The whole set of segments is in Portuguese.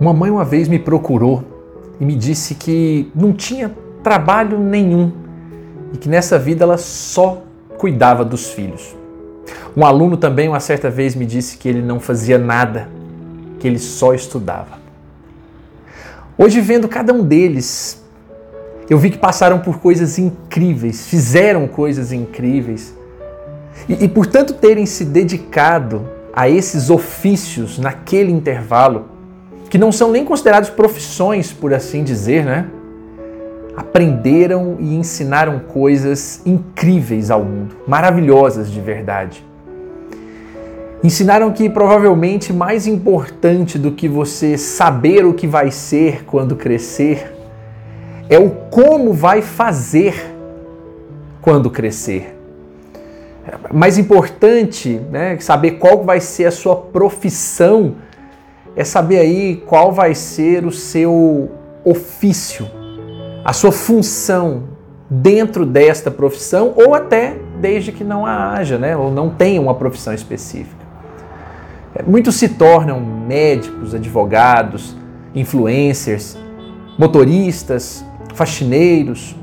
Uma mãe uma vez me procurou e me disse que não tinha trabalho nenhum e que nessa vida ela só cuidava dos filhos. Um aluno também uma certa vez me disse que ele não fazia nada, que ele só estudava. Hoje, vendo cada um deles, eu vi que passaram por coisas incríveis, fizeram coisas incríveis. E, e por tanto terem se dedicado a esses ofícios naquele intervalo, que não são nem considerados profissões, por assim dizer, né? Aprenderam e ensinaram coisas incríveis ao mundo, maravilhosas de verdade. Ensinaram que provavelmente mais importante do que você saber o que vai ser quando crescer é o como vai fazer quando crescer. Mais importante, né, saber qual vai ser a sua profissão, é saber aí qual vai ser o seu ofício, a sua função dentro desta profissão ou até desde que não a haja, né, ou não tenha uma profissão específica. Muitos se tornam médicos, advogados, influencers, motoristas, faxineiros,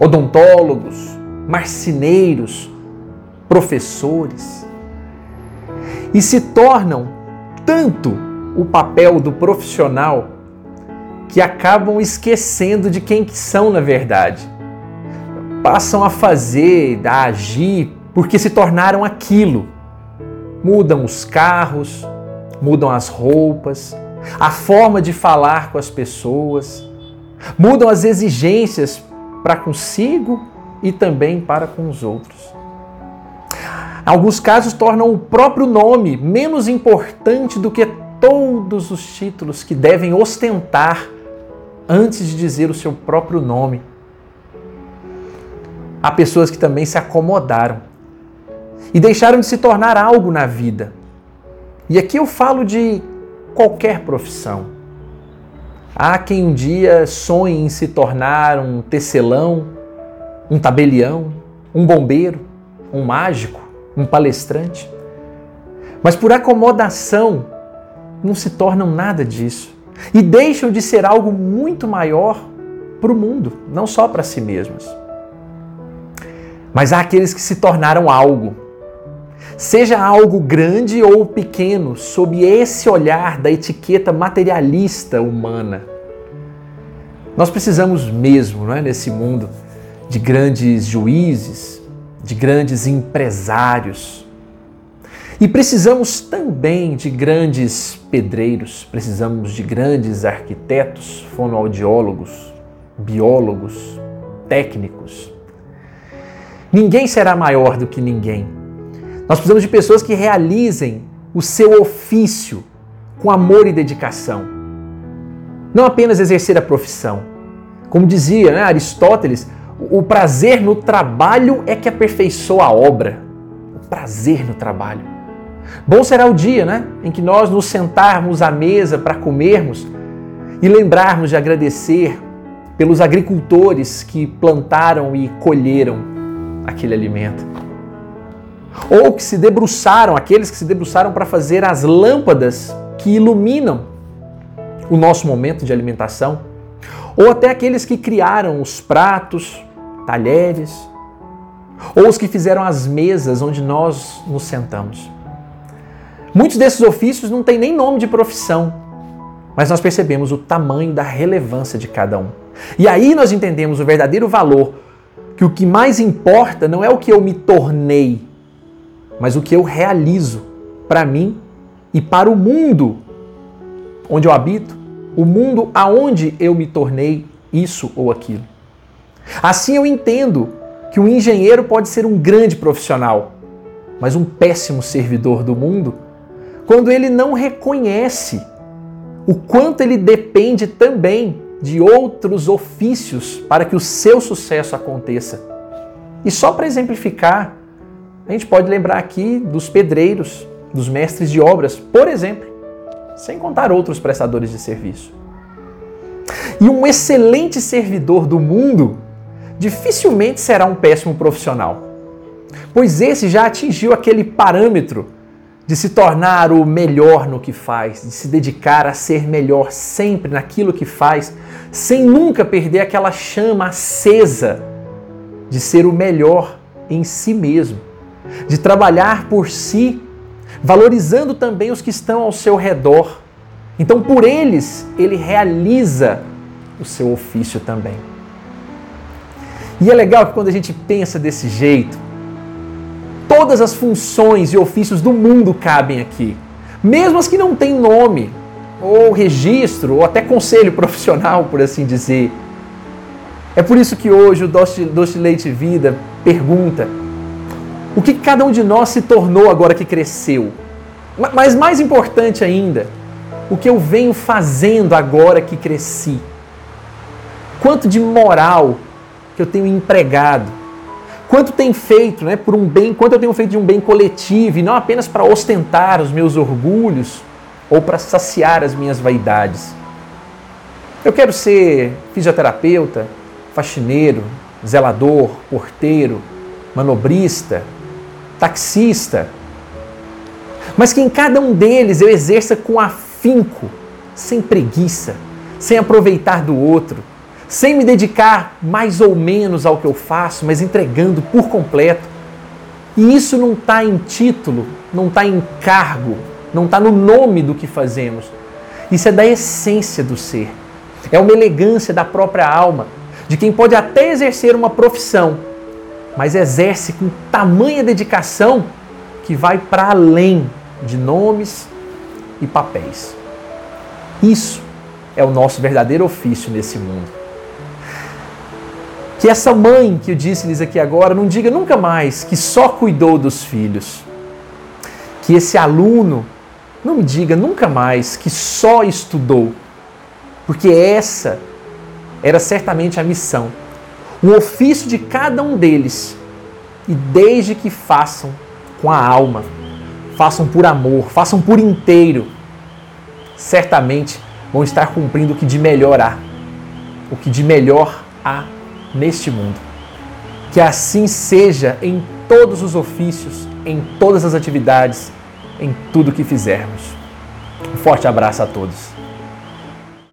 odontólogos, marceneiros, professores. E se tornam tanto o papel do profissional que acabam esquecendo de quem que são na verdade. Passam a fazer, a agir porque se tornaram aquilo Mudam os carros, mudam as roupas, a forma de falar com as pessoas, mudam as exigências para consigo e também para com os outros. Alguns casos tornam o próprio nome menos importante do que todos os títulos que devem ostentar antes de dizer o seu próprio nome. Há pessoas que também se acomodaram e deixaram de se tornar algo na vida. E aqui eu falo de qualquer profissão. Há quem um dia sonhe em se tornar um tecelão, um tabelião, um bombeiro, um mágico, um palestrante. Mas por acomodação não se tornam nada disso e deixam de ser algo muito maior para o mundo, não só para si mesmos. Mas há aqueles que se tornaram algo Seja algo grande ou pequeno, sob esse olhar da etiqueta materialista humana. Nós precisamos mesmo, não é, nesse mundo, de grandes juízes, de grandes empresários. E precisamos também de grandes pedreiros, precisamos de grandes arquitetos, fonoaudiólogos, biólogos, técnicos. Ninguém será maior do que ninguém nós precisamos de pessoas que realizem o seu ofício com amor e dedicação. Não apenas exercer a profissão. Como dizia né, Aristóteles, o prazer no trabalho é que aperfeiçoa a obra. O prazer no trabalho. Bom será o dia né, em que nós nos sentarmos à mesa para comermos e lembrarmos de agradecer pelos agricultores que plantaram e colheram aquele alimento. Ou que se debruçaram, aqueles que se debruçaram para fazer as lâmpadas que iluminam o nosso momento de alimentação, ou até aqueles que criaram os pratos, talheres, ou os que fizeram as mesas onde nós nos sentamos. Muitos desses ofícios não têm nem nome de profissão, mas nós percebemos o tamanho da relevância de cada um. E aí nós entendemos o verdadeiro valor, que o que mais importa não é o que eu me tornei, mas o que eu realizo para mim e para o mundo onde eu habito, o mundo aonde eu me tornei isso ou aquilo. Assim eu entendo que um engenheiro pode ser um grande profissional, mas um péssimo servidor do mundo quando ele não reconhece o quanto ele depende também de outros ofícios para que o seu sucesso aconteça. E só para exemplificar, a gente pode lembrar aqui dos pedreiros, dos mestres de obras, por exemplo, sem contar outros prestadores de serviço. E um excelente servidor do mundo dificilmente será um péssimo profissional, pois esse já atingiu aquele parâmetro de se tornar o melhor no que faz, de se dedicar a ser melhor sempre naquilo que faz, sem nunca perder aquela chama acesa de ser o melhor em si mesmo, de trabalhar por si, valorizando também os que estão ao seu redor. Então, por eles, ele realiza o seu ofício também. E é legal que quando a gente pensa desse jeito, todas as funções e ofícios do mundo cabem aqui, mesmo as que não têm nome, ou registro, ou até conselho profissional, por assim dizer. É por isso que hoje o Doce, Doce Leite Vida pergunta: o que cada um de nós se tornou agora que cresceu? Mas mais importante ainda, o que eu venho fazendo agora que cresci? Quanto de moral que eu tenho empregado? Quanto tem feito, né, por um bem, quanto eu tenho feito de um bem coletivo e não apenas para ostentar os meus orgulhos ou para saciar as minhas vaidades? Eu quero ser fisioterapeuta, faxineiro, zelador, porteiro, manobrista, taxista, mas que em cada um deles eu exerça com afinco, sem preguiça, sem aproveitar do outro, sem me dedicar mais ou menos ao que eu faço, mas entregando por completo. E isso não está em título, não está em cargo, não está no nome do que fazemos. Isso é da essência do ser. É uma elegância da própria alma, de quem pode até exercer uma profissão, mas exerce com tamanha dedicação que vai para além de nomes e papéis. Isso é o nosso verdadeiro ofício nesse mundo. Que essa mãe que eu disse-lhes aqui agora não diga nunca mais que só cuidou dos filhos. Que esse aluno não diga nunca mais que só estudou. Porque essa era certamente a missão, o ofício de cada um deles. E desde que façam com a alma, façam por amor, façam por inteiro, certamente vão estar cumprindo o que de melhor há, o que de melhor há neste mundo. Que assim seja em todos os ofícios, em todas as atividades, em tudo que fizermos. Um forte abraço a todos.